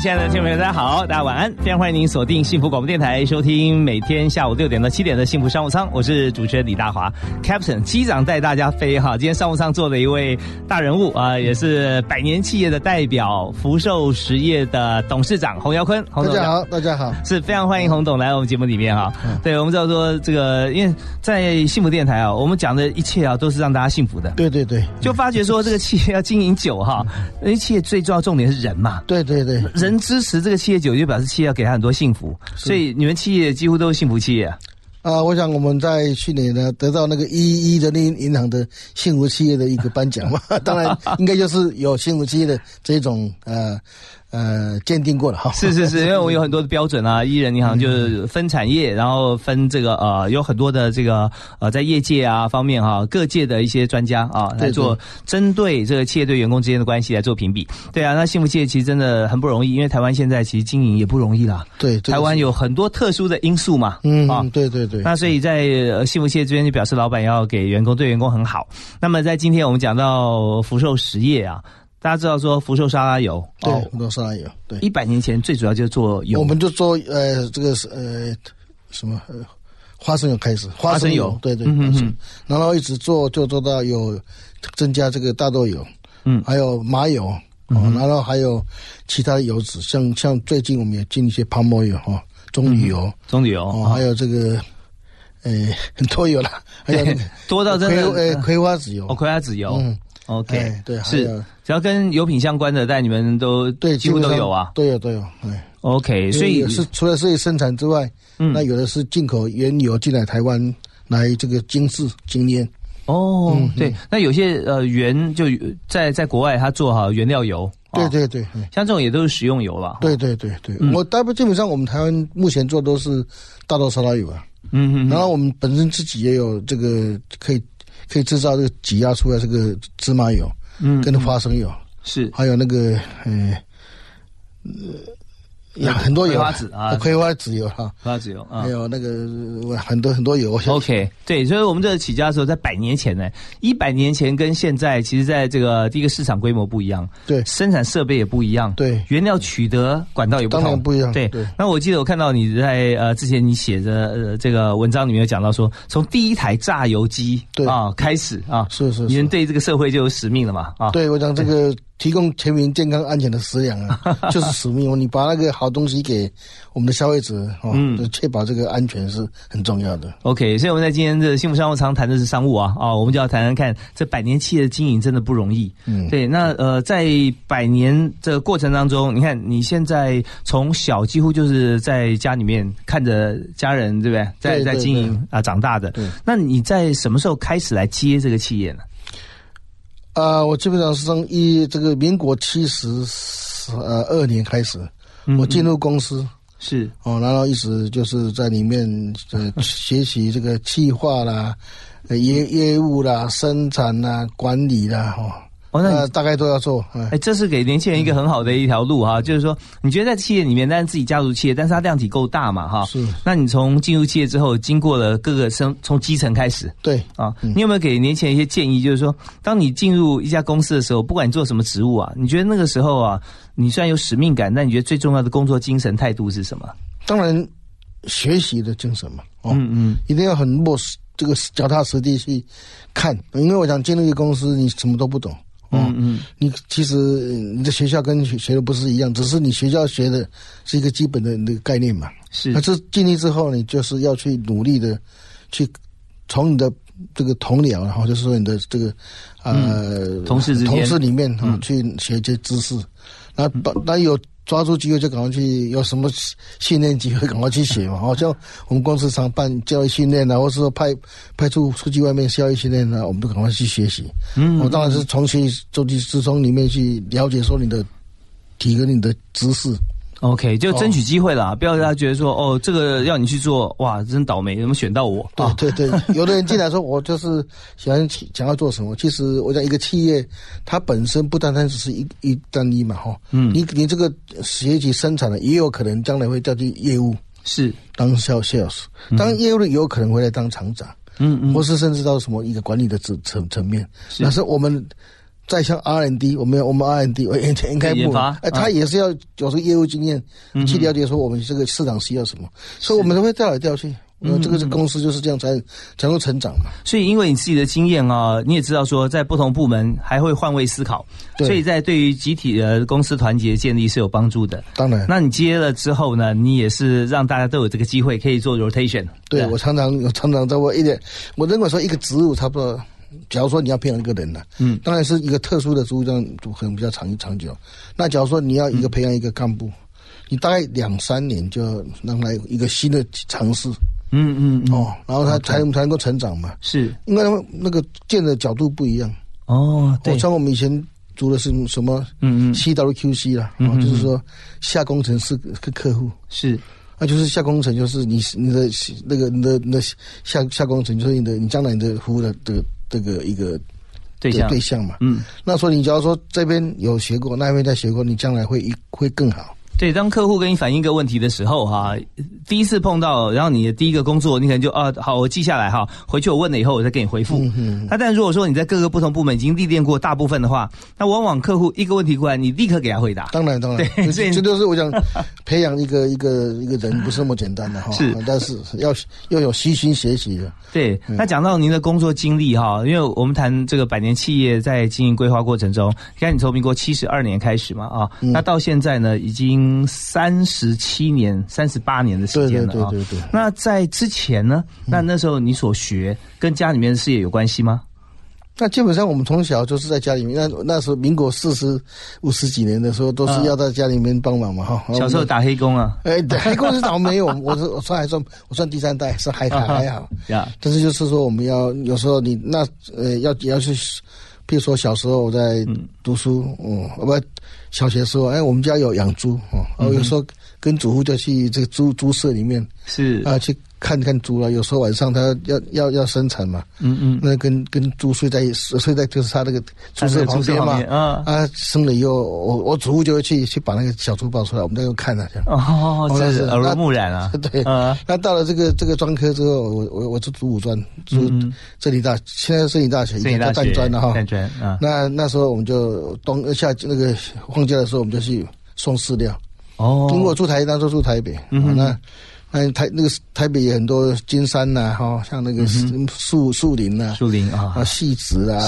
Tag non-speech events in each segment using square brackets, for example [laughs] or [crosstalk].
亲爱的听，家好，大家晚安，非常欢迎您锁定幸福广播电台，收听每天下午六点到七点的幸福商务舱，我是主持人李大华，Captain 机长带大家飞哈。今天商务舱坐的一位大人物啊，也是百年企业的代表，福寿实业的董事长洪尧坤。大家好，大家好，是非常欢迎洪董来我们节目里面哈。对，我们知道说这个，因为在幸福电台啊，我们讲的一切啊，都是让大家幸福的。对对对，就发觉说这个企业要经营久哈，因为企业最重要重点是人嘛。对对对，人。支持这个企业九，就表示企业要给他很多幸福，所以你们企业几乎都是幸福企业啊。啊，我想我们在去年呢得到那个一一人民银行的幸福企业的一个颁奖嘛，[laughs] 当然应该就是有幸福企业的这种呃。呃，鉴定过了哈，是是是，因为我有很多的标准啊，[laughs] 一人银行就是分产业，然后分这个呃，有很多的这个呃，在业界啊方面哈，各界的一些专家啊来做针对这个企业对员工之间的关系来做评比。对啊，那幸福企业其实真的很不容易，因为台湾现在其实经营也不容易啦。对，台湾有很多特殊的因素嘛。嗯啊，对对对。那所以在幸福企业这边就表示老板要给员工对员工很好。那么在今天我们讲到福寿实业啊。大家知道说福寿沙拉油，对，福寿沙拉油，对，一百年前最主要就是做油，我们就做呃这个是呃什么呃花生油开始，花生油，对对，嗯嗯然后一直做就做到有增加这个大豆油，嗯，还有麻油，嗯，然后还有其他油脂，像像最近我们也进一些泡沫油哈，棕榈油，棕榈油，哦，还有这个呃很多油了，还有 [laughs] 多到真的呃葵花籽油，哦葵花籽油，嗯。OK，对，是只要跟油品相关的，但你们都对几乎都有啊，都有都有。对，OK，所以是除了这些生产之外，嗯，那有的是进口原油进来台湾来这个精制精炼。哦，对，那有些呃原就在在国外他做好原料油，对对对，像这种也都是食用油了。对对对对，我大部分基本上我们台湾目前做都是大豆沙拉油啊，嗯嗯，然后我们本身自己也有这个可以。可以制造这个挤压出来这个芝麻油，嗯，跟花生油是，还有那个呃。有很多油，葵花籽啊，葵花籽油哈，葵花籽油啊，还有那个很多很多油。OK，对，所以我们这起家的时候在百年前呢，一百年前跟现在，其实在这个第一个市场规模不一样，对，生产设备也不一样，对，原料取得管道也不同，不一样，对。那我记得我看到你在呃之前你写的呃这个文章里面有讲到说，从第一台榨油机对啊开始啊，是是，你们对这个社会就有使命了嘛啊？对我讲这个。提供全民健康安全的食粮啊，[laughs] 就是使命。你把那个好东西给我们的消费者，哦，确保这个安全是很重要的。OK，所以我们在今天的幸福商务舱谈的是商务啊，啊，我们就要谈谈看这百年企业的经营真的不容易。嗯，对。那呃，在百年这个过程当中，你看你现在从小几乎就是在家里面看着家人，对不对？在在经营啊长大的。对。那你在什么时候开始来接这个企业呢？啊，我基本上是从一这个民国七十呃二年开始，我进入公司。是。哦，然后一直就是在里面呃学习这个计划啦、业业务啦、生产啦、管理啦，哦。哦，那大概都要做。哎，这是给年轻人一个很好的一条路哈，就是说，你觉得在企业里面，但是自己加入企业，但是它量体够大嘛哈？是。那你从进入企业之后，经过了各个生，从基层开始。对。啊，你有没有给年轻人一些建议？就是说，当你进入一家公司的时候，不管你做什么职务啊，你觉得那个时候啊，你虽然有使命感，但你觉得最重要的工作精神态度是什么？当然，学习的精神嘛。嗯嗯。一定要很落实这个脚踏实地去看，因为我想进入一个公司，你什么都不懂。嗯嗯，你其实你的学校跟学学的不是一样，只是你学校学的是一个基本的那个概念嘛。是，那这尽力之后，你就是要去努力的去从你的这个同僚，然后就是说你的这个呃同事同事里面嗯去学一些知识，那那有。抓住机会就赶快去，有什么训练机会赶快去学嘛。[laughs] 好像我们公司常办教育训练啊，或是说派派出出去外面教育训练啊，我们都赶快去学习。嗯，我当然是从学习周期之中里面去了解说你的提高你的知识。OK，就争取机会啦，不要让他觉得说哦，这个要你去做，哇，真倒霉，怎么选到我？对对对，[laughs] 有的人进来说，我就是想想要做什么。其实我讲一个企业，它本身不单单只是一一单一嘛，哈，嗯，你你这个企业级生产的，也有可能将来会调去业务，是。当 sales sales，当业务的也有可能会来当厂长，嗯嗯，或是甚至到什么一个管理的层层层面，但是我们。再像 R&D，我们我们 [laughs] 研研开部，哎，他也是要有这个业务经验去了解说我们这个市场需要什么，所以我们都会调来调去。嗯，这个是公司就是这样才才能成长嘛。所以因为你自己的经验啊，你也知道说在不同部门还会换位思考，所以在对于集体的公司团结建立是有帮助的。当然，那你接了之后呢，你也是让大家都有这个机会可以做 rotation。对我常常我常常在我一点，我认为说一个职务差不多。假如说你要培养一个人呢，嗯，当然是一个特殊的职务，这样就可能比较长长久。那假如说你要一个培养一个干部，你大概两三年就让他一个新的尝试，嗯嗯哦，然后他才能才能够成长嘛。是，因为那个建的角度不一样。哦，对，像我们以前读的是什么，嗯嗯，CWQC 啦，啊，就是说下工程是个客户，是，那就是下工程就是你你的那个你的你的下下工程就是你的你将来你的服务的这个。这个一个对象。对象嘛，嗯，那说你只要说这边有学过，那边再学过，你将来会一会更好。对，当客户跟你反映一个问题的时候，哈，第一次碰到，然后你的第一个工作，你可能就啊，好，我记下来哈，回去我问了以后，我再给你回复。那但如果说你在各个不同部门已经历练过大部分的话，那往往客户一个问题过来，你立刻给他回答。当然，当然，对，这都是我想培养一个一个一个人不是那么简单的哈，是，但是要要有虚心学习的。对，那讲到您的工作经历哈，因为我们谈这个百年企业在经营规划过程中，你看你从民国七十二年开始嘛啊，那到现在呢已经。三十七年、三十八年的时间了啊！对对对对。那在之前呢？那那时候你所学跟家里面的事业有关系吗？那基本上我们从小就是在家里面。那那时候民国四十五十几年的时候，都是要在家里面帮忙嘛哈。小时候打黑工啊？哎，黑工是倒没有，[laughs] 我是我算还算我算第三代，是还还还好。[laughs] 呀，但是就是说我们要有时候你那呃要要去。比如说小时候我在读书，嗯，不，小学时候，哎，我们家有养猪，哦，我有时候跟祖父就去这个猪猪舍里面，是。啊，去。看看猪了，有时候晚上他要要要生产嘛，嗯嗯，那跟跟猪睡在睡在就是他那个猪舍旁边嘛，啊。啊，生了以后，我我祖父就会去去把那个小猪抱出来，我们在那看啊，这样。哦，这是耳濡目染啊，[laughs] 对，那到了这个这个专科之后，我我我是读五专，读这里大，现在这里大学以前叫大专的哈，大专啊，那那时候我们就冬夏那个放假的时候，我们就去送饲料，哦，因为我住台当时住台北，嗯那。那，台那个台北有很多金山呐，哈，像那个树树林呐，树林啊，啊，戏子啊，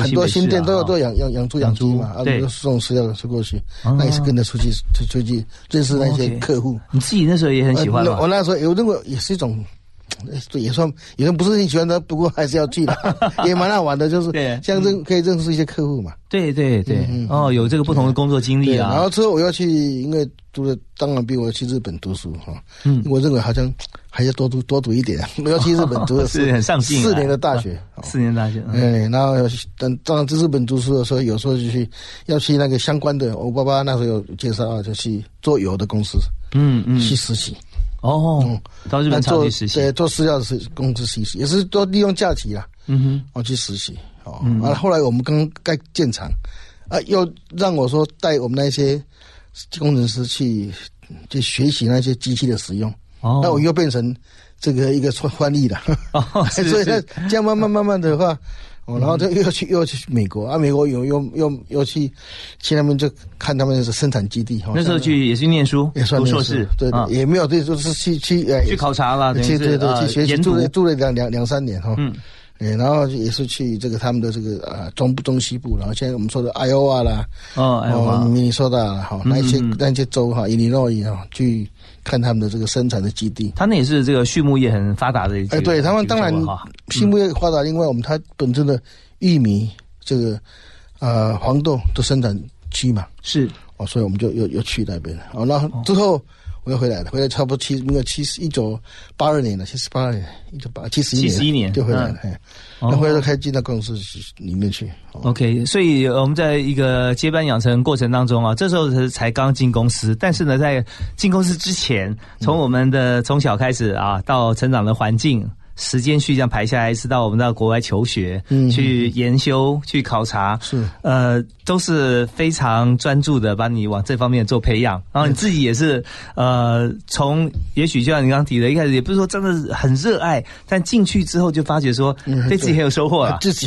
很多新店都有都养养养猪养猪嘛，啊，都送饲料送过去，那也是跟着出去出出去认识那些客户。你自己那时候也很喜欢我那时候有那个也是一种。对，也算，也算不是很喜欢的，不过还是要去的，[laughs] 也蛮好玩的，就是像认可以认识一些客户嘛。对对对，哦，有这个不同的工作经历啊。然后之后我要去，因为读的当然比我去日本读书哈，嗯，我认为好像还要多读多读一点，我 [laughs] 要去日本读的 [laughs] 是很上进，四年的大学，四年大学。哎，然后等当然在日本读书的时候，有时候就去要去那个相关的，我爸爸那时候有介绍啊，就去做油的公司，嗯嗯，去实习。哦，到日本做实习，对，做饲料的是工资实习，也是都利用假期啦。嗯哼，我去实习。哦，啊，后来我们刚盖建厂，啊，又让我说带我们那些工程师去去学习那些机器的使用。哦，那我又变成这个一个翻翻译了。[laughs] 哦，所以这样慢慢慢慢的话。哦，然后他又要去又要去美国啊，美国又又又又去去那边就看他们的生产基地哈。那时候去也是念书，也算硕士，对，也没有对，就是去去呃去考察了，去对对去学习，住了住了两两两三年哈。嗯，哎，然后也是去这个他们的这个呃中部中西部，然后现在我们说的 Iowa 啦，哦，明尼苏达哈，那些那些州哈，伊利诺伊哈去。看他们的这个生产的基地，他那也是这个畜牧业很发达的一。哎，对他们当然畜牧业发达，另外我们它本身的玉米这个呃黄豆的生产区嘛，是哦，所以我们就又又去那边哦。然后之后我又回来了，回来差不多七那个七十一九八二年了，七十八二年，一九八七十一年，七十一年就回来了。然后回来开进到公司里面去。OK，所以我们在一个接班养成过程当中啊，这时候才才刚进公司，但是呢，在进公司之前，从我们的从小开始啊，到成长的环境。时间序这样排下来，是到我们到国外求学，嗯，去研修、去考察，是呃，都是非常专注的，把你往这方面做培养。然后你自己也是呃，从也许就像你刚刚提的，一开始也不是说真的很热爱，但进去之后就发觉说对自己很有收获了。[laughs] 自己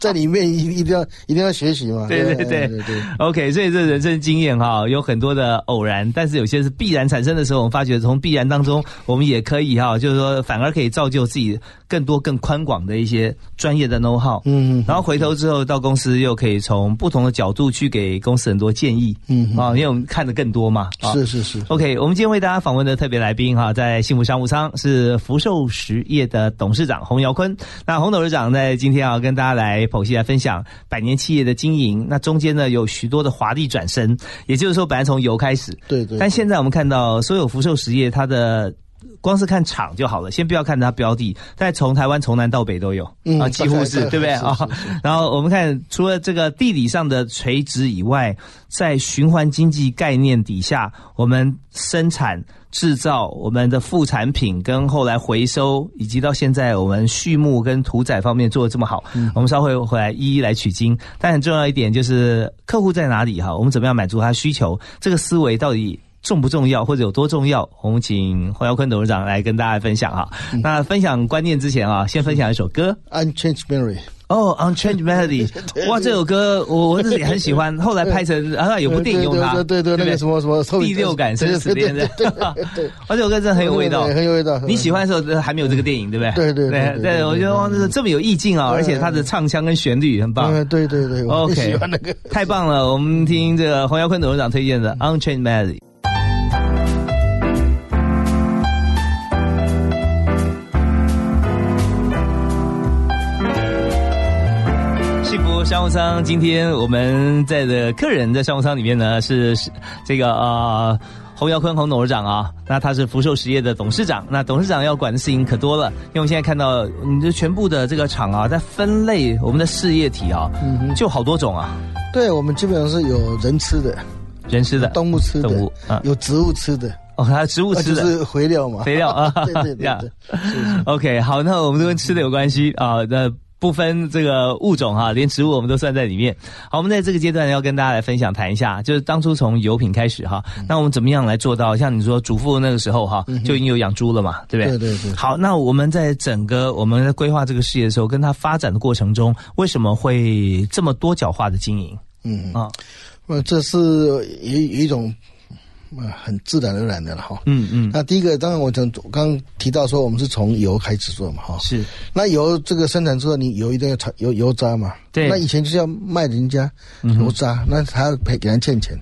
在里面一一定要一定要学习嘛。对对对对。OK，所以这人生经验哈，有很多的偶然，但是有些是必然产生的时候，我们发觉从必然当中，我们也可以哈，就是说反而可以造。就自己更多更宽广的一些专业的 know how，嗯，然后回头之后到公司又可以从不同的角度去给公司很多建议，嗯啊，因为我们看的更多嘛，是是是。OK，我们今天为大家访问的特别来宾哈，在幸福商务舱是福寿实业的董事长洪尧坤。那洪董事长在今天啊跟大家来剖析来分享百年企业的经营，那中间呢有许多的华丽转身，也就是说本来从油开始，对对，但现在我们看到所有福寿实业它的。光是看厂就好了，先不要看它标的，但从台湾从南到北都有啊，几乎是对不对啊？然后我们看，除了这个地理上的垂直以外，在循环经济概念底下，我们生产制造我们的副产品，跟后来回收，以及到现在我们畜牧跟屠宰方面做的这么好，我们稍后回来一一来取经。但很重要一点就是客户在哪里哈？我们怎么样满足他需求？这个思维到底？重不重要，或者有多重要？我们请黄耀坤董事长来跟大家分享哈。那分享观念之前啊，先分享一首歌《Unchanged Memory》。哦，《Unchanged Melody [laughs]》哇，这首歌我我自己很喜欢。[laughs] 后来拍成啊，有部电影用它，对对，那个什么什么第六感生死恋的。对，[laughs] 这首歌真的很有味道，很有味道。你喜欢的时候还没有这个电影，对不对？对对对对，我觉得哇，这这么有意境啊，而且它的唱腔跟旋律很棒。对对对，OK，太棒了。我们听这个黄耀坤董事长推荐的《Unchanged Melody》。商务舱，今天我们在的客人在商务舱里面呢，是这个呃洪尧坤洪董事长啊，那他是福寿实业的董事长，那董事长要管的事情可多了，因为我们现在看到你的全部的这个厂啊，在分类我们的事业体啊，就好多种啊。对，我们基本上是有人吃的，人吃的，动物吃的，动物啊，有植物吃的，哦，还有植物吃的，是肥料嘛，肥料啊，[laughs] 对对对，[laughs] OK，好，那我们都跟吃的有关系啊，那。不分这个物种哈，连植物我们都算在里面。好，我们在这个阶段要跟大家来分享谈一下，就是当初从油品开始哈，那我们怎么样来做到？像你说主妇那个时候哈，就已经有养猪了嘛，对不对？对对对。好，那我们在整个我们在规划这个事业的时候，跟它发展的过程中，为什么会这么多角化的经营？嗯啊，呃，这是一一种。很自然而然的了哈。嗯嗯。那第一个，当然我讲刚提到说，我们是从油开始做嘛哈。是。那油这个生产之后，你油一定要炒油油渣嘛。对。那以前就是要卖人家油渣，那还要赔给人欠钱。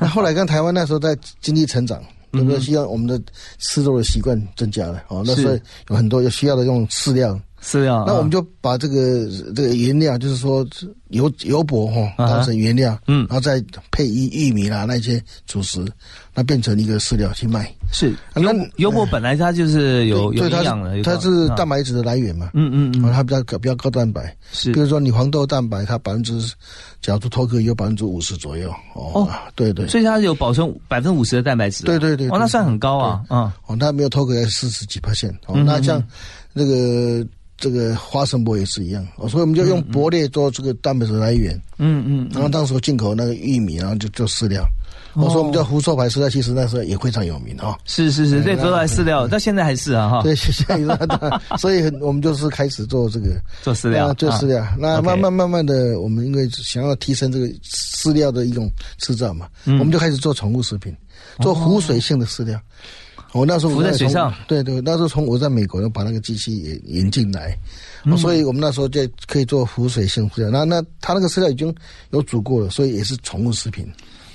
那后来跟台湾那时候在经济成长，对不对？希望我们的吃肉的习惯增加了哦。那时候有很多有需要的用饲料。饲料。那我们就把这个这个原料，就是说油油粕哈，当成原料，嗯，然后再配玉玉米啦那些主食，那变成一个饲料去卖。是，油油粕本来它就是有有营养的，它是蛋白质的来源嘛。嗯嗯嗯，它比较高比较高蛋白。是，比如说你黄豆蛋白，它百分之，假如脱壳有百分之五十左右。哦，对对。所以它有保存百分之五十的蛋白质。对对对。哦，那算很高啊。嗯。哦，它没有脱壳要四十几 percent。哦，那像那个。这个花生粕也是一样，所以我们就用薄裂做这个蛋白质来源。嗯嗯。然后当时进口那个玉米，然后就做饲料。我说我们叫胡寿牌饲料，其实那时候也非常有名哈。是是是，对，福寿牌饲料到现在还是啊哈。对，现在 [laughs] 所以我们就是开始做这个做饲料，做饲料。那慢慢慢慢的，我们因为想要提升这个饲料的一种制造嘛，我们就开始做宠物食品，做湖水性的饲料。我那时候浮在水上，对对，那时候从我在美国又把那个机器也引进来，所以我们那时候就可以做浮水性饲料。那那它那个饲料已经有煮过了，所以也是宠物食品。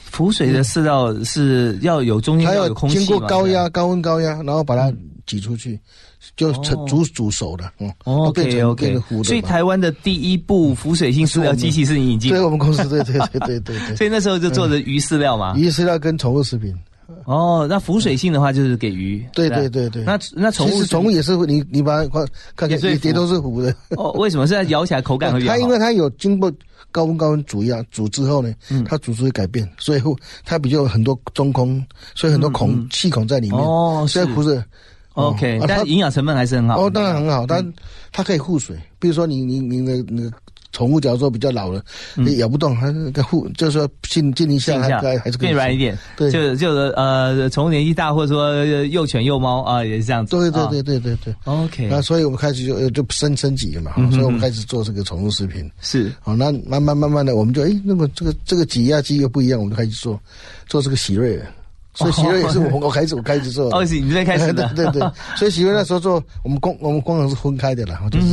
浮水的饲料是要有中间要有空气经过高压、高温、高压，然后把它挤出去，就成煮煮熟的。哦，OK OK。所以台湾的第一部浮水性饲料机器是你引进，对我们公司，对对对对对。[laughs] 所以那时候就做的鱼饲料嘛，鱼饲料跟宠物食品。[laughs] 哦，那浮水性的话就是给鱼。对对对对。那那宠物宠物也是你你把它看看也也都是浮的。[laughs] 哦，为什么？是在咬起来口感会比较它因为它有经过高温高温煮呀，煮之后呢，它煮出会改变，所以它比较很多中空，所以很多孔气孔在里面。哦，所以不是。OK，但营养成分还是很好。哦，当然很好，但它可以护水。比如说你你你的那个。宠物假如说比较老了，你咬不动，还是个护，就是说静静一下，还还是变软一点。对，就就是呃，宠物年纪大，或者说幼犬幼猫啊，也是这样子。对对对对对对。OK。那所以我们开始就就升升级了嘛，所以我们开始做这个宠物食品。是。好，那慢慢慢慢的，我们就哎，那么这个这个挤压机又不一样，我们就开始做做这个喜瑞。所以喜瑞也是我我开始我开始做。哦，是你这边开始的。[laughs] 对对。所以喜瑞那时候做，我们工我们工厂是分开的啦，就是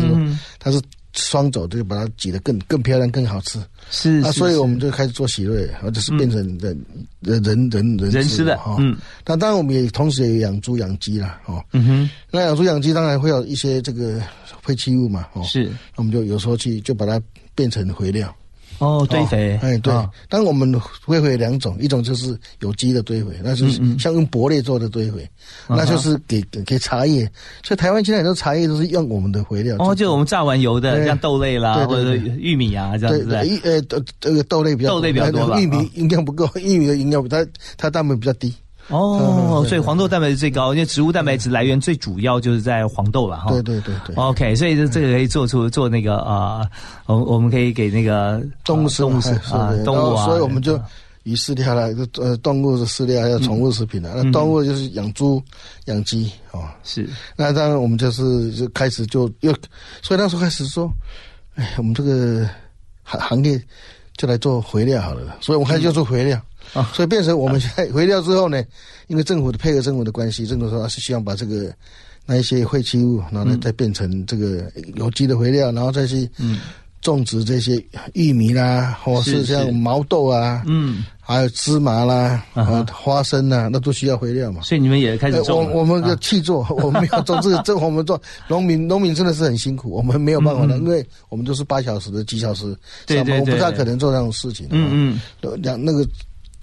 它是。双走就把它挤得更更漂亮更好吃，是啊，所以我们就开始做喜瑞，或者是变成人人人人人吃的哈。嗯，那当然我们也同时也养猪养鸡啦，哦，嗯哼，那养猪养鸡当然会有一些这个废弃物嘛，哦，是，那我们就有时候去就把它变成肥料。哦，堆肥，哎，对，当然我们堆肥两种，一种就是有机的堆肥，那就是像用薄类做的堆肥，那就是给给茶叶，所以台湾现在很多茶叶都是用我们的肥料。哦，就我们榨完油的，像豆类啦，或者玉米啊这样子。对，呃，这个豆类比较豆类比较多玉米营养不够，玉米的营养它它蛋白比较低。哦，[laughs] 所以黄豆蛋白质最高，因为植物蛋白质来源最主要就是在黄豆了哈。对对对对。OK，所以这这个可以做出做那个啊，我我们可以给那个动物动物啊动物啊，所以我们就鱼饲料了，呃动物的饲料还有宠物食品了。那动物就是养猪、养鸡哦。是。那当然我们就是就开始就又，所以那时候开始说，哎，我们这个行行业就来做肥料好了，所以我们开始就做肥料。啊，所以变成我们现在回料之后呢，因为政府的配合政府的关系，政府说是希望把这个那一些废弃物，然后呢再变成这个有机的肥料，然后再去种植这些玉米啦，或是像毛豆啊，嗯，还有芝麻啦，啊，花生呐，那都需要肥料嘛。所以你们也开始种。我我们的去做，[laughs] 我们要种这个，[laughs] 这我们做农民，农民真的是很辛苦，我们没有办法的，因为我们都是八小时的几小时，对对对，我不太可能做那种事情。嗯嗯，两那个。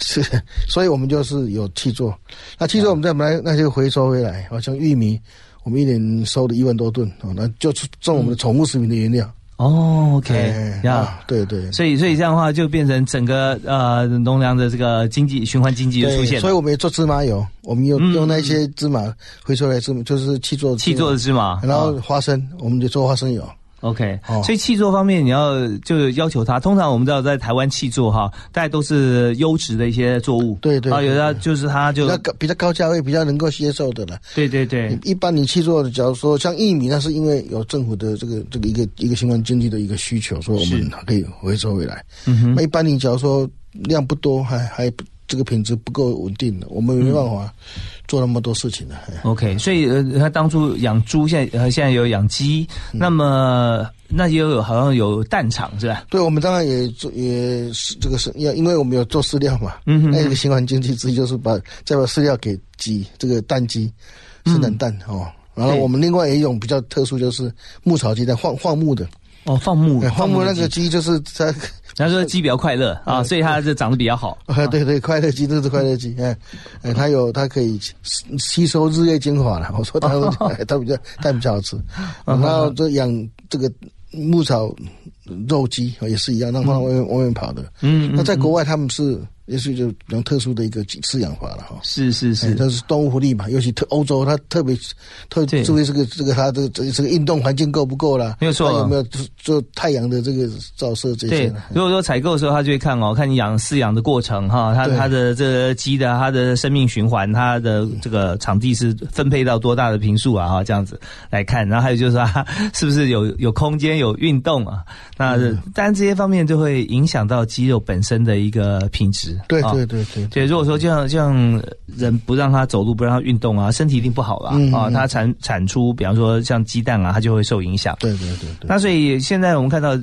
是，[laughs] 所以我们就是有去做，那去做我们再把那些回收回来，好像玉米，我们一年收了一万多吨，哦，那就是种我们的宠物食品的原料。哦，OK，呀，对对，所以所以这样的话就变成整个呃农粮的这个经济循环经济就出现。所以我们也做芝麻油，我们用用那些芝麻回收来芝麻，就是气做气做的芝麻，然后花生我们就做花生油。OK，所以气作方面你要就要求它。通常我们知道在台湾气作哈，大家都是优质的一些作物。对对，啊，有的就是它就比较高比较高价位，比较能够接受的了。对对对，一般你气作，假如说像玉米，那是因为有政府的这个这个一个一个相关经济的一个需求，所以我们可以回收回来。嗯哼，那一般你假如说量不多，还还这个品质不够稳定的，我们没办法。做那么多事情的，OK，所以呃，他当初养猪，现在呃现在有养鸡，那么那也有好像有蛋厂是吧？对，我们当然也做，也是这个是要，因为我们有做饲料嘛，嗯，那一个循环经济之一就是把再把饲料给鸡，这个蛋鸡生产蛋哦，然后我们另外一种比较特殊就是牧草鸡蛋放放牧的。哦，放牧，放牧那个鸡就是它，他说鸡比较快乐啊，所以它就长得比较好。啊 [laughs] 对对，快乐鸡这是快乐鸡，哎哎，它有它可以吸收日月精华了。我说它它 [laughs] 比较它比较好吃，然后这养这个牧草肉鸡也是一样，让它外面外面跑的。嗯，那在国外他们是。也是就比较特殊的一个饲养法了哈，是是是，它是动物福利嘛，尤其特欧洲，它特别特注意这个这个它的这这个运动环境够不够啦，没有错，有没有做太阳的这个照射这些？对，如果说采购的时候，他就会看哦，看你养饲养的过程哈，它它的这个鸡的它的生命循环，它的这个场地是分配到多大的平数啊哈，这样子来看，然后还有就是说是不是有 [laughs] 有空间有运动啊？那当然这些方面就会影响到鸡肉本身的一个品质。对对对对对，如果说这样这样人不让他走路，不让他运动啊，身体一定不好了啊。他产产出，比方说像鸡蛋啊，它就会受影响。对对对对。那所以现在我们看到，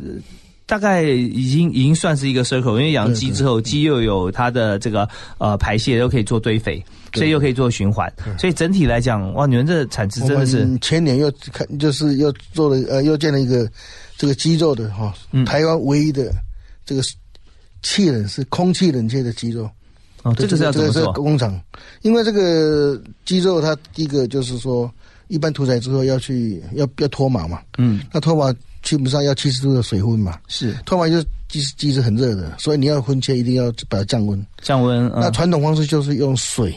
大概已经已经算是一个 circle，因为养鸡之后，鸡又有它的这个呃排泄，又可以做堆肥，所以又可以做循环。所以整体来讲，哇，你们这产值真的是。前年又看，就是又做了呃，又建了一个这个鸡肉的哈，台湾唯一的这个。气冷是空气冷却的鸡肉，哦，这个是要怎么做？工厂，因为这个鸡肉它第一个就是说，一般屠宰之后要去要要脱毛嘛，嗯，那脱毛基本上要七十度的水温嘛，是。脱毛就是鸡鸡是很热的，所以你要婚切一定要把它降温，降温。那传统方式就是用水，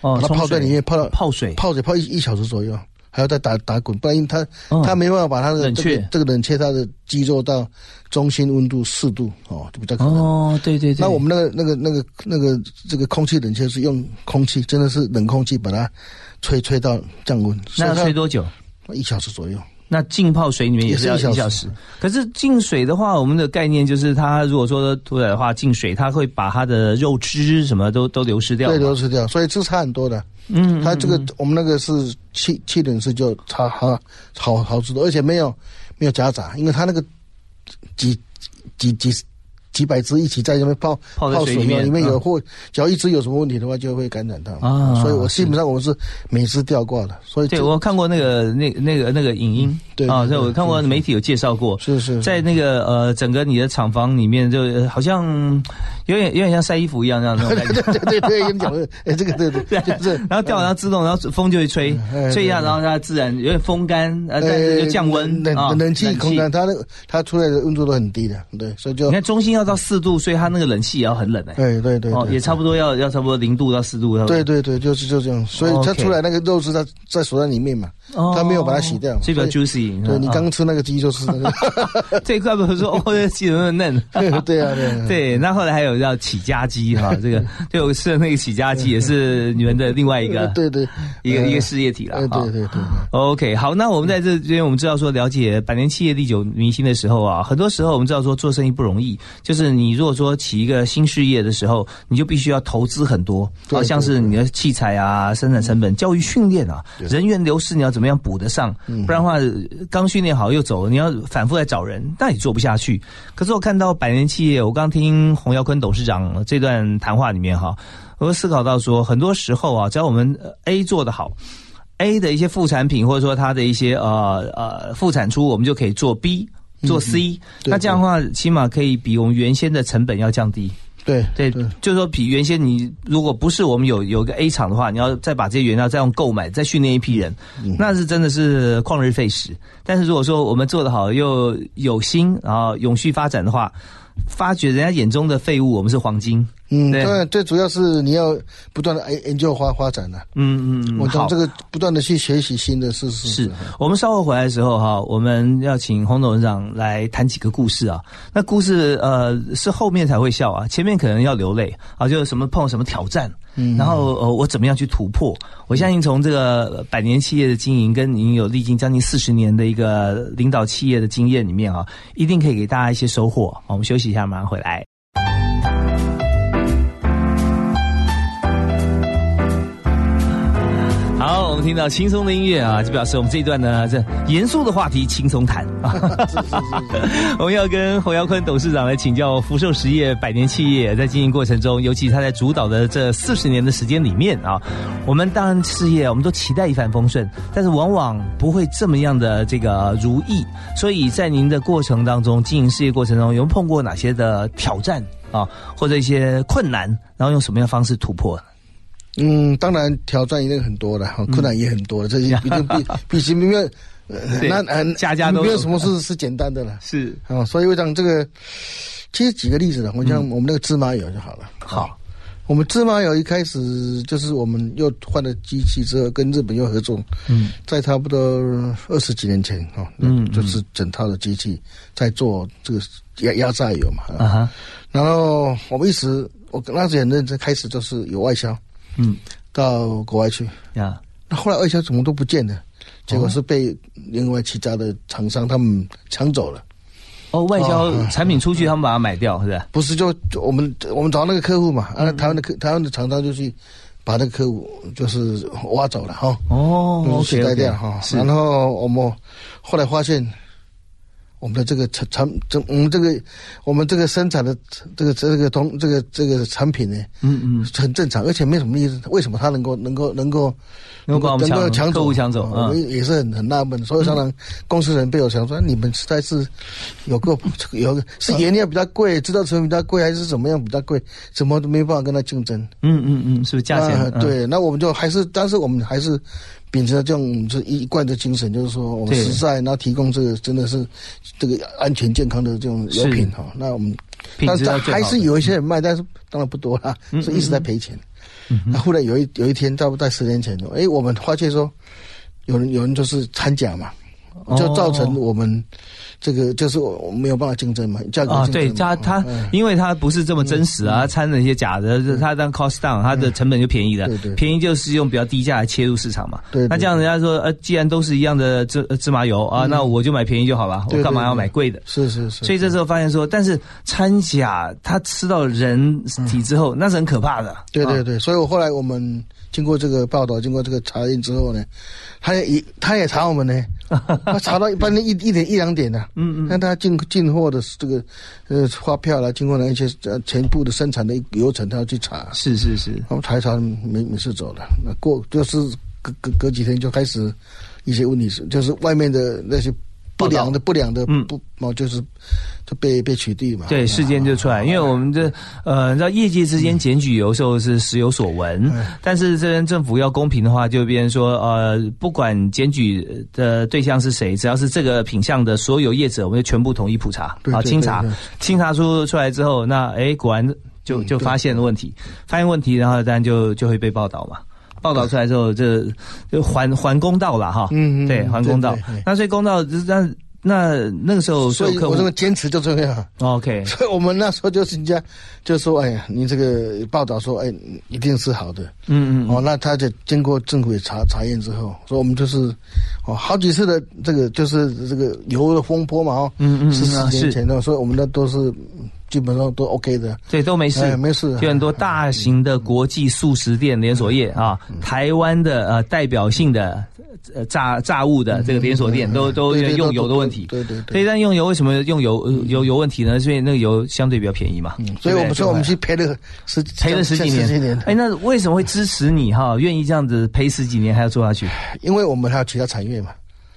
哦，它泡在里面泡到泡水。泡水泡一一小时左右。还要再打打滚，不然它它没办法把它的这个这个冷却它的肌肉到中心温度四度哦，就比较可能。哦，对对对。那我们那个那个那个那个这个空气冷却是用空气，真的是冷空气把它吹吹到降温。那要吹多久？一小时左右。那浸泡水里面也是要一小时。可是浸水的话，我们的概念就是，它如果说屠宰的话，浸水它会把它的肉汁什么都都流失掉。对，流失掉，所以这差很多的。嗯，它这个我们那个是气气冷式就差好好好吃多，而且没有没有夹杂，因为它那个几几几。几百只一起在那边泡泡在水里面，里面有或只要一只有什么问题的话，就会感染到啊。所以我基本上我们是每只吊挂的。所以对我看过那个那那个那个影音，对啊，我看过媒体有介绍过，是是，在那个呃整个你的厂房里面，就好像有点有点像晒衣服一样那样那种 [laughs] 感觉。对对对，跟你讲，[laughs] 哎，这个对对对，是。然后吊然后自动，然后风就会吹吹一下，然后它自然有点风干，呃，但是就降温冷冷气空干，它那它出来的温度都很低的，对，所以就你看中心要到四度，所以它。那个冷气也要很冷哎，对对对，哦，也差不多要要差不多零度到四度，对对对，就是就这样，所以它出来那个肉是在在锁在里面嘛，它没有把它洗掉，这个 juicy，对你刚吃那个鸡就是那个，[laughs] 这一块不是说 [laughs] 哦这鸡那么嫩，对 [laughs] 啊对啊，对，那后来还有叫起家鸡哈，这个对我吃的那个起家鸡也是你们的另外一个，对对，一个一个事业体了，对对对，OK，好，那我们在这边我们知道说了解百年企业历久弥新的时候啊，很多时候我们知道说做生意不容易，就是你如果说起一个新事业的时候，你就必须要投资很多，好像是你的器材啊、生产成本、教育训练啊、人员流失，你要怎么样补得上？不然的话，刚训练好又走了，你要反复来找人，那也做不下去。可是我看到百年企业，我刚听洪耀坤董事长这段谈话里面哈，我思考到说，很多时候啊，只要我们 A 做得好，A 的一些副产品或者说它的一些呃呃副产出，我们就可以做 B。做 C，那这样的话，起码可以比我们原先的成本要降低。对对，就是说，比原先你如果不是我们有有个 A 厂的话，你要再把这些原料再用购买，再训练一批人，那是真的是旷日费时。但是如果说我们做得好，又有心，然后永续发展的话。发觉人家眼中的废物，我们是黄金。嗯，对，最主要是你要不断的研研究发发展的。嗯嗯，我从这个不断的去学习新的事实。是我们稍后回来的时候哈，我们要请洪董事长来谈几个故事啊。那故事呃是后面才会笑啊，前面可能要流泪啊，就是什么碰什么挑战。嗯，然后呃，我怎么样去突破？我相信从这个百年企业的经营，跟您有历经将近四十年的一个领导企业的经验里面啊，一定可以给大家一些收获。我们休息一下，马上回来。好，我们听到轻松的音乐啊，就表示我们这一段呢，这严肃的话题轻松谈啊。[laughs] 我们要跟侯耀坤董事长来请教福寿实业百年企业在经营过程中，尤其他在主导的这四十年的时间里面啊，我们当然事业我们都期待一帆风顺，但是往往不会这么样的这个如意。所以在您的过程当中，经营事业过程中，有碰过哪些的挑战啊，或者一些困难，然后用什么样的方式突破？嗯，当然挑战一定很多的，困难也很多的，这些毕竟比比起没有，那嗯，家家都没有什么事是简单的了。[laughs] 是啊，所以我讲这个，其实举个例子呢，我讲我们那个芝麻油就好了。好，我们芝麻油一开始就是我们又换了机器之后，跟日本又合作。嗯，在差不多二十几年前哈，嗯，就是整套的机器在做这个压压榨油嘛。啊哈，然后我们一直我那时很认真，开始就是有外销。嗯，到国外去呀。那后来外销怎么都不见了，结果是被另外其他的厂商他们抢走了。哦，外销产品出去，他们把它买掉，是不是？不是，就我们我们找那个客户嘛，啊，台湾的客台湾的厂商就去把那个客户就是挖走了哈。哦，取代掉哈。然后我们后来发现，我们的这个产产这我们这个我们这个生产的这个这个东这个这个产品呢，嗯嗯，很正常，而且没什么意思。为什么他能够能够能够能够能够抢走抢走？我们也是很很纳闷。所以常常公司人被我想说，你们实在是有个 [laughs] 有是原料比较贵，制造成本比较贵，还是怎么样比较贵？怎么都没办法跟他竞争？嗯嗯嗯，是不是价钱？对，那我们就还是，但是我们还是。秉持这种这一贯的精神，就是说我们实在，然后提供这个真的是这个安全健康的这种药品哈。那我们但是还是有一些人卖，但是当然不多了，是一直在赔钱。那后来有一有一天，差不多在十年前，哎，我们发现说有人有人就是掺假嘛，就造成我们。这个就是我没有办法竞争嘛，价格啊，对，它它因为它不是这么真实啊，掺了一些假的，它当 cost down，它的成本就便宜了，便宜就是用比较低价来切入市场嘛。对，那这样人家说，呃，既然都是一样的芝芝麻油啊，那我就买便宜就好了，我干嘛要买贵的？是是是。所以这时候发现说，但是掺假它吃到人体之后，那是很可怕的。对对对，所以我后来我们。经过这个报道，经过这个查验之后呢，他也他也查我们呢，[laughs] 他查到一般的一一点一两点的，嗯嗯，那他进进货的这个呃发票啦，经过了一些呃全部的生产的流程，他要去查，是是是，我们查一查没没事走了，那过就是隔隔隔几天就开始一些问题是，就是外面的那些。不良的不良的不哦，就是就被被取缔嘛。对，事件就出来，因为我们这呃，你知道业界之间检举有时候是时有所闻，但是这边政府要公平的话，就变成说呃，不管检举的对象是谁，只要是这个品相的所有业者，我们就全部统一普查啊，清查，清查出出来之后，那哎，果然就就发现了问题，发现问题，然后当然就就会被报道嘛。报道出来之后，就就还还公道了哈。嗯嗯，对，还公道。那所以公道，那那那个时候，所以我这个坚持就这样。OK，[laughs] 所以我们那时候就是人家就说：“哎呀，你这个报道说，哎，一定是好的。”嗯嗯。哦，那他就经过政府查查验之后，说我们就是哦，好几次的这个就是这个油的风波嘛，哦，嗯嗯，十四年前的，所以我们那都是。基本上都 OK 的，对，都没事，没事。就很多大型的国际素食店连锁业啊，台湾的呃代表性的呃炸炸物的这个连锁店，都都用油的问题。对对对。以但用油为什么用油油有问题呢？所以那个油相对比较便宜嘛。所以我们说我们去赔了十赔了十几年。哎，那为什么会支持你哈？愿意这样子赔十几年还要做下去？因为我们还有其他产业嘛。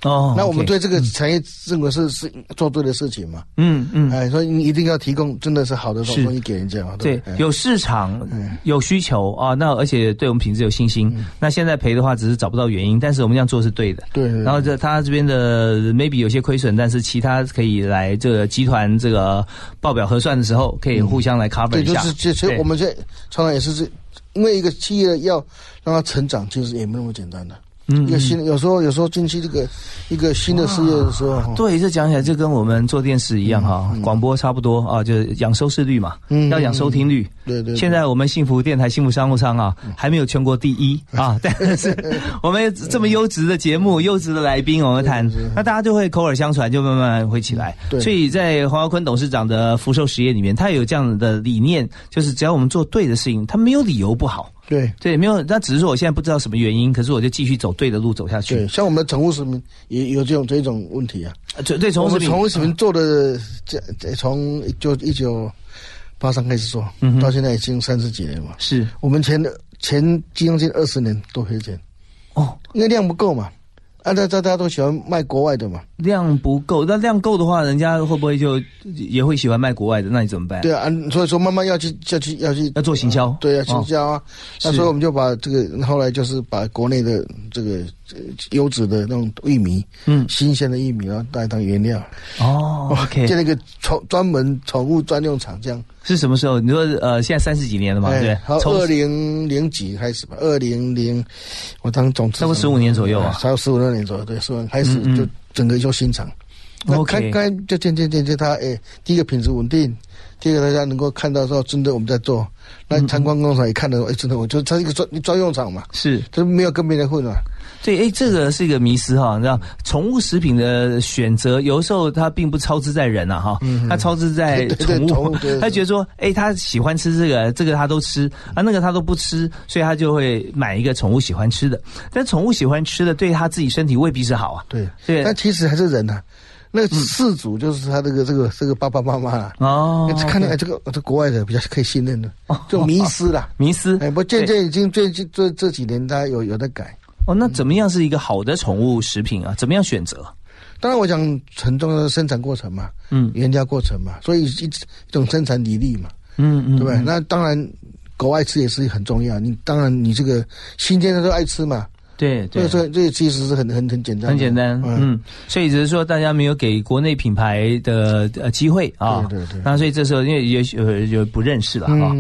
哦，那我们对这个产业认为是是做对的事情嘛？嗯嗯，哎，所以你一定要提供真的是好的东西给人家嘛？对，有市场，有需求啊，那而且对我们品质有信心。那现在赔的话，只是找不到原因，但是我们这样做是对的。对，然后这他这边的 maybe 有些亏损，但是其他可以来这个集团这个报表核算的时候，可以互相来 cover 一下。对，就是其实我们这常常也是这，因为一个企业要让它成长，其实也没那么简单的。一个新，有时候有时候近期这个一个新的事业的时候，对，这讲起来就跟我们做电视一样哈，广播差不多啊，就是养收视率嘛，要养收听率。对对。现在我们幸福电台、幸福商务舱啊，还没有全国第一 [laughs] 啊，但是我们这么优质的节目、优质的来宾，我们谈，那大家就会口耳相传，就慢慢会起来。对。所以在黄耀坤董事长的福寿实业里面，他有这样的理念，就是只要我们做对的事情，他没有理由不好。对对，没有，那只是说我现在不知道什么原因，可是我就继续走对的路走下去。对，像我们的宠物食品也有这种这种问题啊。对对，宠物食品，宠物食品做的这从就一九八三开始做，嗯到现在已经三十几年了。是我们前的前将近二十年都赔钱，哦，因为量不够嘛。啊，大大家都喜欢卖国外的嘛，量不够，那量够的话，人家会不会就也会喜欢卖国外的？那你怎么办？对啊，所以说慢慢要去要去要去要做行销，对啊，行销啊。那所以我们就把这个后来就是把国内的这个优质的那种玉米，嗯，新鲜的玉米啊，带当原料。哦，OK，建了一个宠专门宠物专用厂，这样。是什么时候？你说呃，现在三十几年了嘛？对，从二零零几开始吧，二零零，我当总，差不多十五年左右啊，差不多十五六年左右，对，十五开始就整个就新厂。那开开就渐渐渐渐，它哎，第一个品质稳定，第二个大家能够看到说真的我们在做，那参观工厂也看到，哎，真的，我就它一个专专用厂嘛，是，它没有跟别人混了。对，哎，这个是一个迷思哈，你知道，宠物食品的选择有时候它并不超支在人啊哈，它超支在宠物，他觉得说，哎，他喜欢吃这个，这个他都吃，啊，那个他都不吃，所以他就会买一个宠物喜欢吃的，但宠物喜欢吃的对他自己身体未必是好啊。对对，但其实还是人呐，那个事主就是他这个这个这个爸爸妈妈啊哦，看到这个这国外的比较可以信任的，[laughs] 就迷失了，迷失。哎，不，渐渐已经最近这这几年，他有有的改。哦，那怎么样是一个好的宠物食品啊？怎么样选择？当然，我讲很重要的生产过程嘛，嗯，原料过程嘛，所以一一种生产理历嘛，嗯嗯，对不对？那当然，狗爱吃也是很重要。你当然你这个新鲜的都爱吃嘛。对，这这这其实是很很很简单，很简单，嗯，所以只是说大家没有给国内品牌的呃机会啊，对对对，那所以这时候因为也有有不认识了哈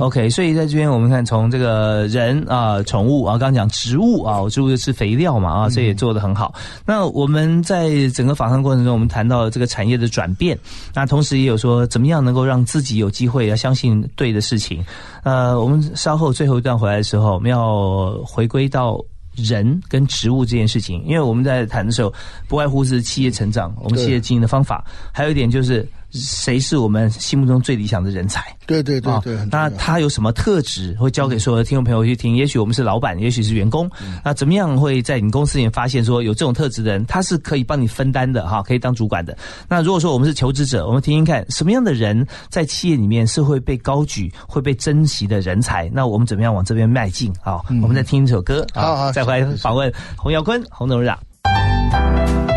，OK，所以在这边我们看从这个人啊，宠物啊，刚刚讲植物啊，植物是肥料嘛啊，所以也做的很好。那我们在整个访谈过程中，我们谈到这个产业的转变，那同时也有说怎么样能够让自己有机会要相信对的事情。呃，我们稍后最后一段回来的时候，我们要回归到。人跟植物这件事情，因为我们在谈的时候，不外乎是企业成长，我们企业经营的方法，还有一点就是。谁是我们心目中最理想的人才？对对对对，那他有什么特质会交给所有的听众朋友去听？也许我们是老板，也许是员工，那怎么样会在你公司里面发现说有这种特质的人，他是可以帮你分担的哈，可以当主管的。那如果说我们是求职者，我们听听看什么样的人在企业里面是会被高举、会被珍惜的人才？那我们怎么样往这边迈进？啊，我们再听一首歌，好好，再回来访问洪耀坤、洪董事长。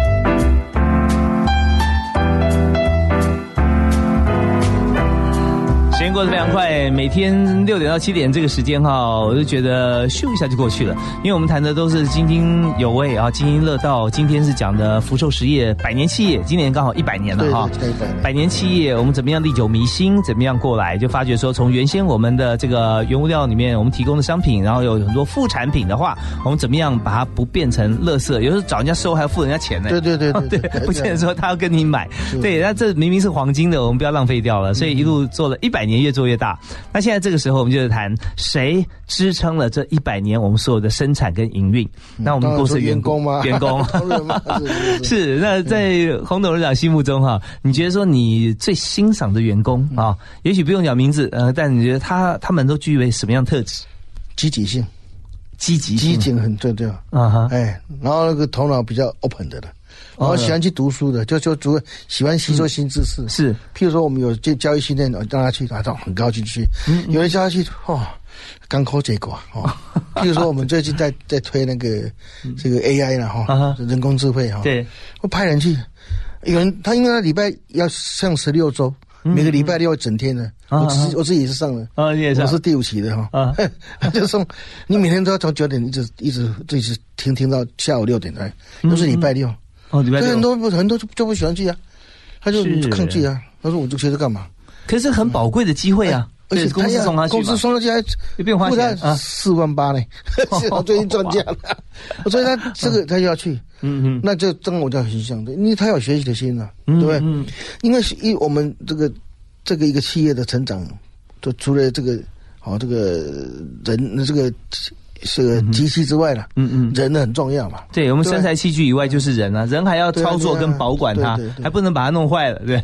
过得非常快，每天六点到七点这个时间哈，我就觉得咻一下就过去了。因为我们谈的都是津津有味啊，津津乐道。今天是讲的福寿实业百年企业，今年刚好一百年了哈。百年企业，我们怎么样历久弥新？怎么样过来？就发觉说，从原先我们的这个原物料里面，我们提供的商品，然后有很多副产品的话，我们怎么样把它不变成垃圾？有时候找人家收还要付人家钱呢。对对对对，不见得说他要跟你买。对，那这明明是黄金的，我们不要浪费掉了。所以一路做了一百年。越做越大。那现在这个时候，我们就是谈谁支撑了这一百年我们所有的生产跟营运。那我们公司员工吗？员工 [laughs] [laughs] 是。那在洪董事长心目中哈，你觉得说你最欣赏的员工啊，也许不用讲名字，呃，但你觉得他他们都具备什么样特质？积极性，积极，积极很重要啊哈。哎，然后那个头脑比较 open 的了。然后喜欢去读书的，就就主喜欢吸收新知识。是，譬如说我们有教教育训练，让他去，他很高兴去。有人叫他去，哦，刚考结果哦。[laughs] 譬如说我们最近在在推那个这个 AI 了哈，人工智慧哈。对，我派人去，有人他因为他礼拜要上十六周，每个礼拜六整天的。我自己我自己也是上的，啊，你也是，我是第五期的哈。啊，[laughs] 就送你每天都要从九点一直一直一直听听到下午六点来，都是礼拜六。哦，礼拜六很多不很多就就不喜欢去啊，他就抗拒啊。他说：“我就学这干嘛？可是很宝贵的机会啊，而且公司送他去，公司送他去还不用花钱啊，四万八呢。[laughs] 我最近赚价了，所以他这个他就要去。嗯嗯，那就跟我就很像的，因为他有学习的心啊，对不对？嗯，因为一我们这个这个一个企业的成长，就除了这个好这个人这个。是机器之外了，嗯嗯，人很重要嘛。对我们身材器具以外就是人啊，人还要操作跟保管它，还不能把它弄坏了，对。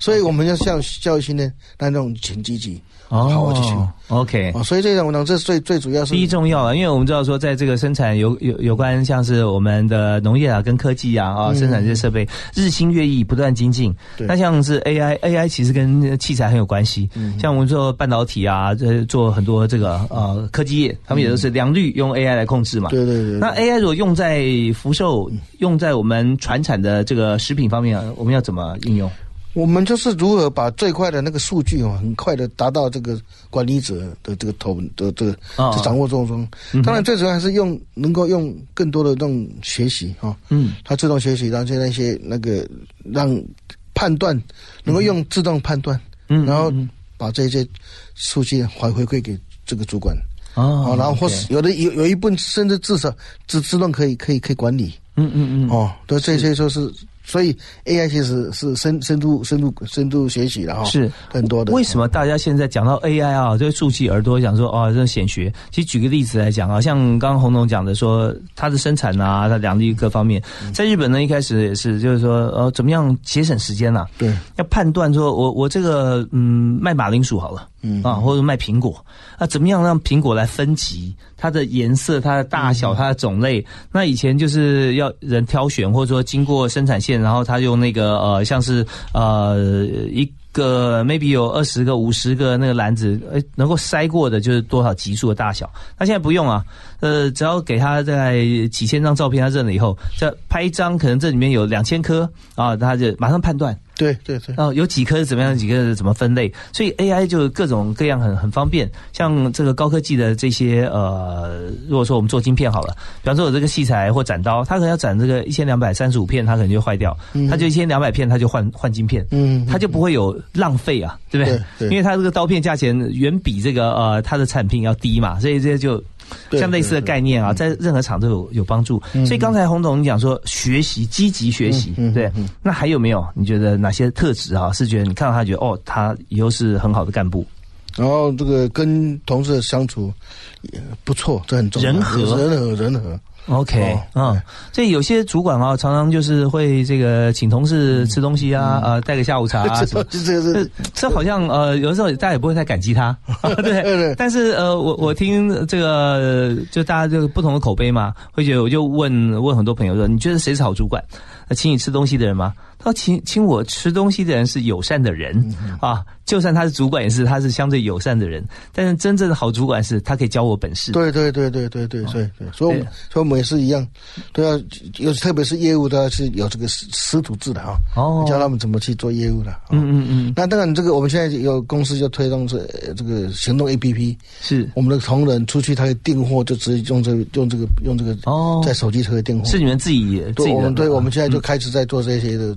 所以我们要像教育训练那种请积极。哦，好继续。OK，所以这种呢，这是最最主要是第一重要啊，因为我们知道说，在这个生产有有有关像是我们的农业啊，跟科技啊啊，生产这些设备日新月异，不断精进。那像是 AI，AI 其实跟器材很有关系。像我们做半导体啊，这做很多这个呃科技业，他们也都是良率用 AI 来控制嘛。对对对。那 AI 如果用在福寿，用在我们传产的这个食品方面，我们要怎么应用？我们就是如何把最快的那个数据哦，很快的达到这个管理者的这个头的这个掌握中。中。当然，最主要还是用能够用更多的这种学习哈，嗯，它自动学习，然后那些那个让判断能够用自动判断，嗯，然后把这些数据还回馈给这个主管。哦，然后或是有的有有一部分甚至至少自自动可以可以可以管理，嗯嗯嗯，哦，对这些就是。所以 AI 其实是深深度深度深度学习的哈，是很多的。为什么大家现在讲到 AI 啊，就竖起耳朵讲说哦，这显学？其实举个例子来讲啊，像刚刚洪总讲的说，它的生产啊，它良率各方面，在日本呢一开始也是，就是说呃，怎么样节省时间呢？对，要判断说我我这个嗯卖马铃薯好了，嗯啊，或者卖苹果，啊怎么样让苹果来分级？它的颜色、它的大小、它的种类？那以前就是要人挑选，或者说经过生产线，然后他用那个呃，像是呃一。个 maybe 有二十个、五十个那个篮子，哎，能够筛过的就是多少级数的大小。他现在不用啊，呃，只要给他在几千张照片，他认了以后，这拍一张，可能这里面有两千颗啊，他就马上判断。对对对，哦，有几颗是怎么样，几颗是怎么分类，所以 AI 就各种各样很很方便。像这个高科技的这些呃，如果说我们做晶片好了，比方说我这个细材或斩刀，它可能要斩这个一千两百三十五片，它可能就坏掉，它就一千两百片，它就换换晶片，嗯，它就不会有浪费啊，对不对？因为它这个刀片价钱远比这个呃它的产品要低嘛，所以这就。像类似的概念啊，在任何场都有有帮助。所以刚才洪总你讲说学习积极学习，对，那还有没有？你觉得哪些特质啊？是觉得你看到他觉得哦，他以后是很好的干部。然后这个跟同事相处也不错，这很重要。人和人和人和。OK，嗯，所以有些主管啊，常常就是会这个请同事吃东西啊，呃，带个下午茶啊 [laughs] 什么。这这这好像呃，有的时候大家也不会太感激他，[laughs] 对。但是呃，我我听这个，就大家就不同的口碑嘛，会觉得我就问问很多朋友说，你觉得谁是好主管？请你吃东西的人吗？他说请请我吃东西的人是友善的人啊。就算他是主管，也是他是相对友善的人。但是真正的好主管是他可以教我本事。对对对对对对对对，所以所以我们也是一样，都要有，特别是业务都要是有这个师师徒制的啊。哦，教他们怎么去做业务的。嗯嗯嗯。那当然，这个我们现在有公司就推动这这个行动 A P P，是我们的同仁出去，他订货就直接用这用这个用这个哦，在手机可以订货。是你们自己自己我们对，我们现在就开始在做这些的。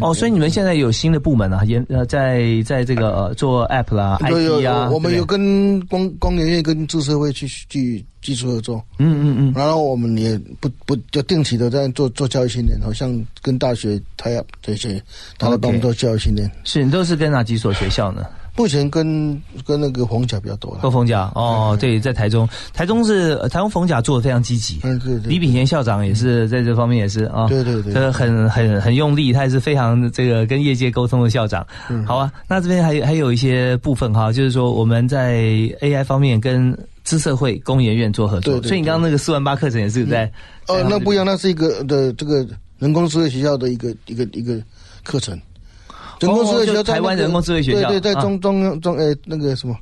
哦，所以你们现在有新的部门啊，也呃在在这个。呃，做 app 啦，IT 啊，我们有跟光光联院跟智社会去去技术合作，嗯嗯嗯，然后我们也不不就定期的在做做教育训练，好像跟大学他要这些，他都帮我们做教育训练。是你都是跟哪几所学校呢？目前跟跟那个冯甲比较多，跟冯甲哦，对，在台中，台中是台中冯甲做的非常积极，嗯对对，李炳贤校长也是在这方面也是啊，对对对，他很很很用力，他也是非常这个跟业界沟通的校长，嗯，好啊，那这边还还有一些部分哈，就是说我们在 AI 方面跟资社会工研院做合作，所以你刚刚那个四万八课程也是在，哦，那不一样，那是一个的这个人工智慧学校的一个一个一个课程。人工智慧学校，台湾人工智慧学校，对对，在中中中诶那个什么，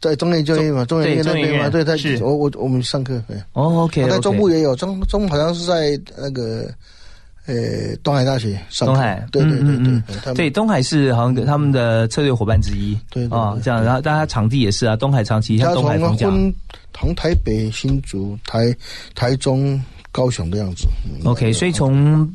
在中研就业嘛，中研那边嘛，对，他我我我们上课，哦，OK，在中部也有，中中好像是在那个，呃，东海大学上东海，对对对对，对，东海是好像他们的策略伙伴之一，对啊，这样，然后大家场地也是啊，东海长期像东海从从台北新竹台台中高雄的样子，OK，所以从。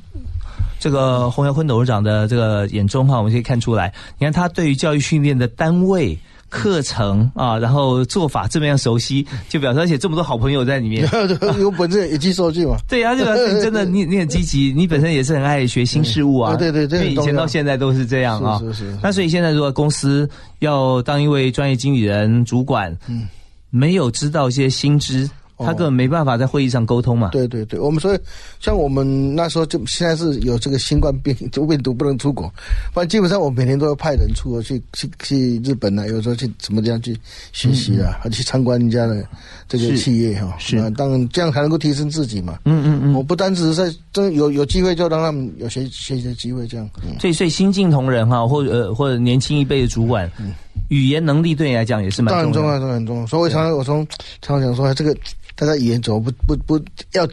这个洪耀坤董事长的这个眼中哈，我们可以看出来，你看他对于教育训练的单位、课程啊，然后做法这么样熟悉，就表示而且这么多好朋友在里面，有本事也记数据嘛。对啊，就真的你你很积极，你本身也是很爱学新事物啊。对对对，以前到现在都是这样啊。是是是。那所以现在如果公司要当一位专业经理人、主管，嗯，没有知道一些新知。他根本没办法在会议上沟通嘛？对对对，我们所以像我们那时候就现在是有这个新冠病毒病毒不能出国，不然基本上我每天都要派人出国去去去日本啊，有时候去什么地方去学习啊，还去参观人家的这个企业哈。是啊，当然这样才能够提升自己嘛。嗯嗯嗯。我不单只是在真有有机会就让他们有学学习的机会，这样。所以所以新进同仁哈，或者呃或者年轻一辈的主管，语言能力对你来讲也是蛮重要，很重要。所以我常常我从常常讲说这个。大家语言怎么不不不要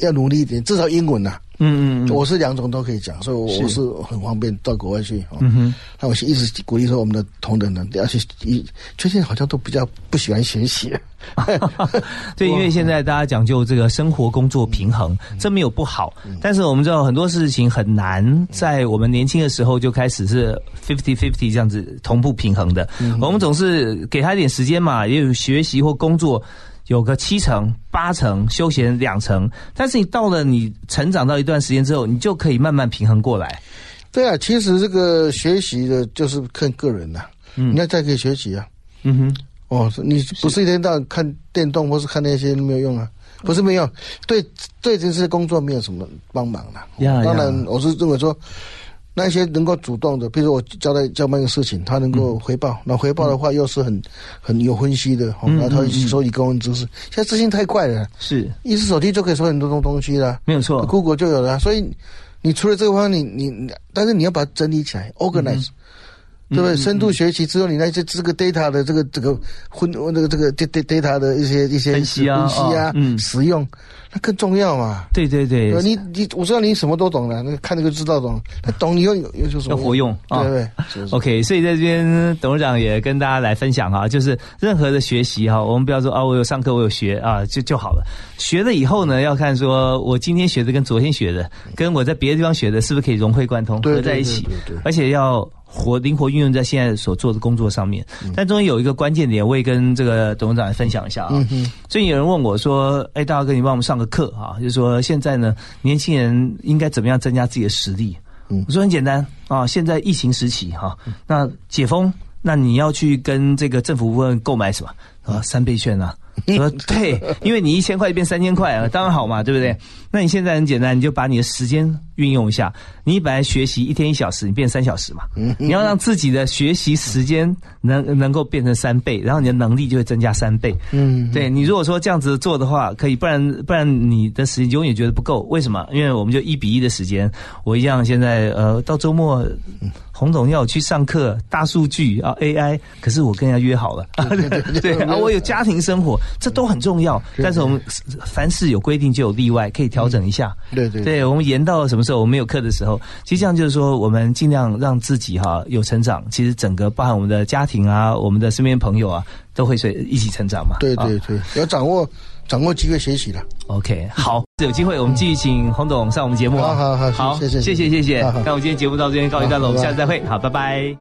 要努力一点，至少英文呐。嗯嗯，我是两种都可以讲，所以我是很方便到国外去。嗯哼，那我是一直鼓励说我们的同仁呢，而且一最近好像都比较不喜欢学习。[laughs] 对，因为现在大家讲究这个生活工作平衡，这没有不好。但是我们知道很多事情很难在我们年轻的时候就开始是 fifty fifty 这样子同步平衡的。我们总是给他一点时间嘛，也有学习或工作。有个七成、八成休闲两成，但是你到了你成长到一段时间之后，你就可以慢慢平衡过来。对啊，其实这个学习的就是看个人呐。嗯，你要再可以学习啊。嗯哼。哦，你不是一天到晚看电动或是看那些没有用啊？不是没有，对对这些工作没有什么帮忙了。当然，我是认为说，那些能够主动的，比如我交代交办一个事情，他能够回报，那回报的话又是很很有分析的，然后他收集公共知识。现在资讯太快了，是一只手机就可以收很多东东西了，没有错，Google 就有了。所以你除了这个方面，你你，但是你要把它整理起来，organize。对不对？深度学习之后，你那些这个 data 的这个这个混那个这个 data data 的一些一些分析啊、使用，那更重要嘛？对对对，你你我知道你什么都懂了，那看那个知道懂，那懂你又有有什么要活用？对不对？OK，所以在这边董事长也跟大家来分享哈，就是任何的学习哈，我们不要说啊，我有上课，我有学啊，就就好了。学了以后呢，要看说我今天学的跟昨天学的，跟我在别的地方学的，是不是可以融会贯通合在一起？而且要。活灵活运用在现在所做的工作上面，但中间有一个关键点，我也跟这个董事长来分享一下啊。最近有人问我说：“哎，大哥，你帮我们上个课啊？就是说现在呢，年轻人应该怎么样增加自己的实力？”我说很简单啊，现在疫情时期哈，那解封，那你要去跟这个政府部门购买什么啊？三倍券啊。[laughs] 说对，因为你一千块变三千块啊，当然好嘛，对不对？那你现在很简单，你就把你的时间运用一下。你本来学习一天一小时，你变三小时嘛。你要让自己的学习时间能能够变成三倍，然后你的能力就会增加三倍。嗯，对你如果说这样子做的话，可以，不然不然你的时间永远觉得不够。为什么？因为我们就一比一的时间，我一样现在呃到周末。洪总要我去上课，大数据啊，AI，可是我跟人家约好了，对 [laughs] 啊，我有家庭生活，这都很重要。但是我们凡事有规定就有例外，可以调整一下。对对，对我们延到什么时候？我们有课的时候，其实这样就是说，我们尽量让自己哈有成长。其实整个包含我们的家庭啊，我们的身边朋友啊，都会随一起成长嘛。对对对，要掌握。掌握机会学习的，OK，好，有机会我们继续请洪总上我们节目。好好好，好，谢谢谢谢谢谢。那我们今天节目到这边告一段落，我们下次再会，好，拜拜。